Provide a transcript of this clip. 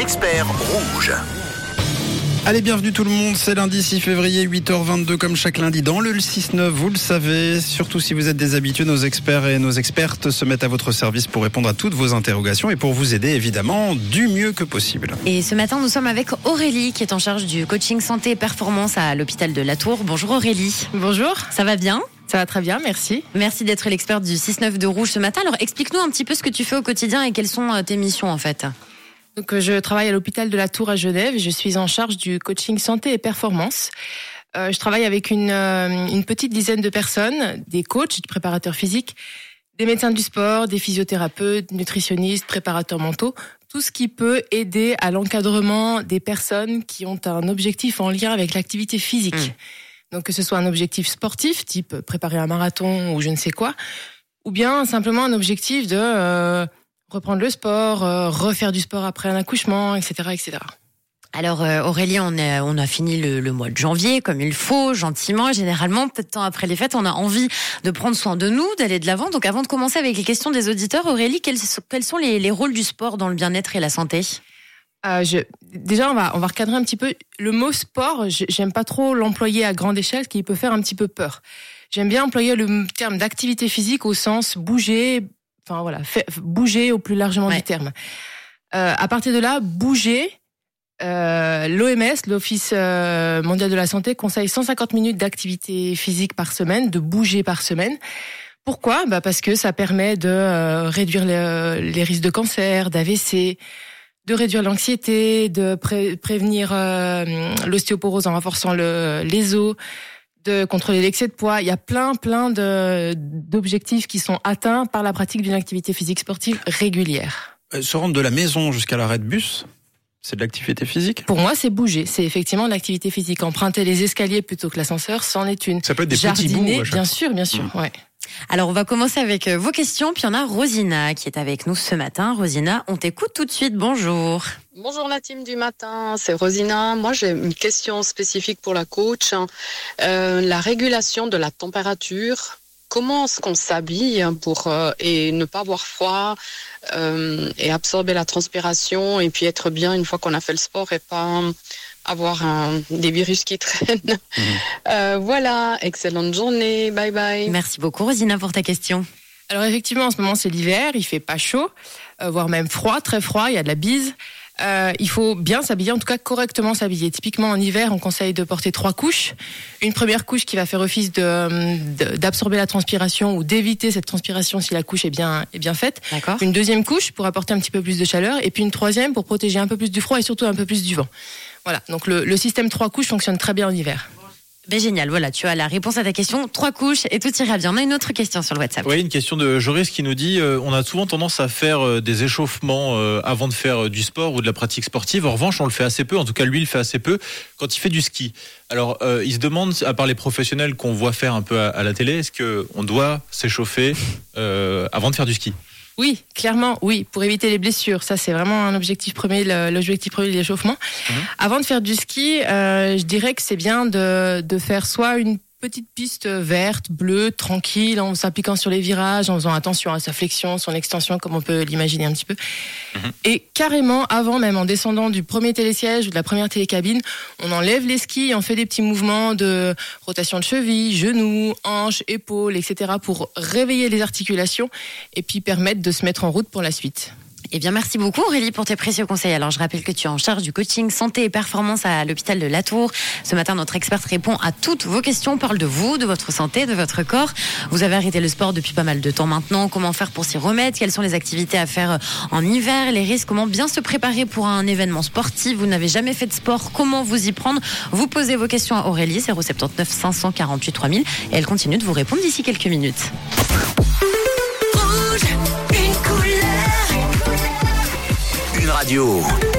les experts rouges. Allez, bienvenue tout le monde. C'est lundi 6 février, 8h22, comme chaque lundi dans le 6-9. Vous le savez, surtout si vous êtes des habitués, nos experts et nos expertes se mettent à votre service pour répondre à toutes vos interrogations et pour vous aider évidemment du mieux que possible. Et ce matin, nous sommes avec Aurélie, qui est en charge du coaching santé et performance à l'hôpital de La Tour. Bonjour Aurélie. Bonjour. Ça va bien? Ça va très bien, merci. Merci d'être l'experte du 6-9 de Rouge ce matin. Alors explique-nous un petit peu ce que tu fais au quotidien et quelles sont euh, tes missions en fait. Donc, euh, je travaille à l'hôpital de la Tour à Genève et je suis en charge du coaching santé et performance. Euh, je travaille avec une, euh, une petite dizaine de personnes, des coachs, des préparateurs physiques, des médecins du sport, des physiothérapeutes, nutritionnistes, préparateurs mentaux, tout ce qui peut aider à l'encadrement des personnes qui ont un objectif en lien avec l'activité physique. Mm. Donc que ce soit un objectif sportif, type préparer un marathon ou je ne sais quoi, ou bien simplement un objectif de euh, reprendre le sport, euh, refaire du sport après un accouchement, etc., etc. Alors euh, Aurélie, on, est- on a fini le, le mois de janvier comme il faut, gentiment. Généralement, peu de temps après les fêtes, on a envie de prendre soin de nous, d'aller de l'avant. Donc avant de commencer avec les questions des auditeurs, Aurélie, quels, sont- quels sont les, les rôles du sport dans le bien-être et la santé? Euh, je, déjà, on va, on va recadrer un petit peu. Le mot sport, j'aime pas trop l'employer à grande échelle, qui peut faire un petit peu peur. J'aime bien employer le terme d'activité physique au sens bouger, enfin voilà, fait- bouger au plus largement Ouais. du terme. Euh, à partir de là, bouger. Euh, L'OMS, l'Office euh, mondial de la santé, conseille 150 minutes d'activité physique par semaine, de bouger par semaine. Pourquoi? Bah Parce que ça permet de euh, réduire le- les risques de cancer, d'AVC, de réduire l'anxiété, de pré- prévenir euh, l'ostéoporose en renforçant le, les os, de contrôler l'excès de poids. Il y a plein, plein de- d'objectifs qui sont atteints par la pratique d'une activité physique sportive régulière. Euh, se rendre de la maison jusqu'à l'arrêt de bus, c'est de l'activité physique? Pour moi, c'est bouger. C'est effectivement de l'activité physique. Emprunter les escaliers plutôt que l'ascenseur, c'en est une. Ça peut être des petits Jardiner, bouts à chaque bien fois. sûr, bien sûr. Ouais. Alors on va commencer avec euh, vos questions, puis on a Rosina qui est avec nous ce matin. Rosina, on t'écoute tout de suite. Bonjour. Bonjour la team du matin, c'est Rosina. Moi j'ai une question spécifique pour la coach. Euh, la régulation de la température, comment est-ce qu'on s'habille pour euh, et ne pas avoir froid euh, et absorber la transpiration et puis être bien une fois qu'on a fait le sport et pas avoir un, des virus qui traînent. Euh, voilà, excellente journée, bye bye. Merci beaucoup Rosina pour ta question. Alors effectivement, en ce moment c'est l'hiver, il fait pas chaud, euh, voire même froid, très froid, il y a de la bise. Euh, il faut bien s'habiller, en tout cas correctement s'habiller. Typiquement en hiver, on conseille de porter trois couches. Une première couche qui va faire office d'absorber la transpiration ou d'éviter cette transpiration si la couche est bien, est bien faite. D'accord Une deuxième couche pour apporter un petit peu plus de chaleur. Et puis une troisième pour protéger un peu plus du froid et surtout un peu plus du vent. Voilà, donc le, le système trois couches fonctionne très bien en hiver. Ben, génial, voilà, tu as la réponse à ta question. Trois couches et tout ira bien. On a une autre question sur le WhatsApp. Oui, une question de Joris qui nous dit euh, on a souvent tendance à faire euh, des échauffements euh, avant de faire du sport ou de la pratique sportive. En revanche, on le fait assez peu. En tout cas, lui, il fait assez peu quand il fait du ski. Alors, il se demande, à part les professionnels qu'on voit faire un peu à, à la télé, est-ce que on doit s'échauffer avant de faire du ski? Oui, clairement, oui, pour éviter les blessures. Ça, c'est vraiment un objectif premier, l'objectif premier de l'échauffement. Mhm. Avant de faire du ski, euh, je dirais que c'est bien de, de faire soit une petite piste verte, bleue, tranquille, en s'appliquant sur les virages, en faisant attention à sa flexion, son extension, comme on peut l'imaginer un petit peu. Mhm. Et carrément, avant même, en descendant du premier télésiège ou de la première télécabine, on enlève les skis et on fait des petits mouvements de rotation de cheville, genoux, hanches, épaules, etc. pour réveiller les articulations et puis permettre de se mettre en route pour la suite. Eh bien, merci beaucoup Aurélie pour tes précieux conseils. Alors, je rappelle que tu es en charge du coaching santé et performance à l'hôpital de La Tour. Ce matin, notre experte répond à toutes vos questions, parle de vous, de votre santé, de votre corps. Vous avez arrêté le sport depuis pas mal de temps maintenant. Comment faire pour s'y remettre? Quelles sont les activités à faire en hiver? Les risques? Comment bien se préparer pour un événement sportif? Vous n'avez jamais fait de sport Comment vous y prendre? Vous posez vos questions à Aurélie, 079 548 3000 et elle continue de vous répondre d'ici quelques minutes. Radio.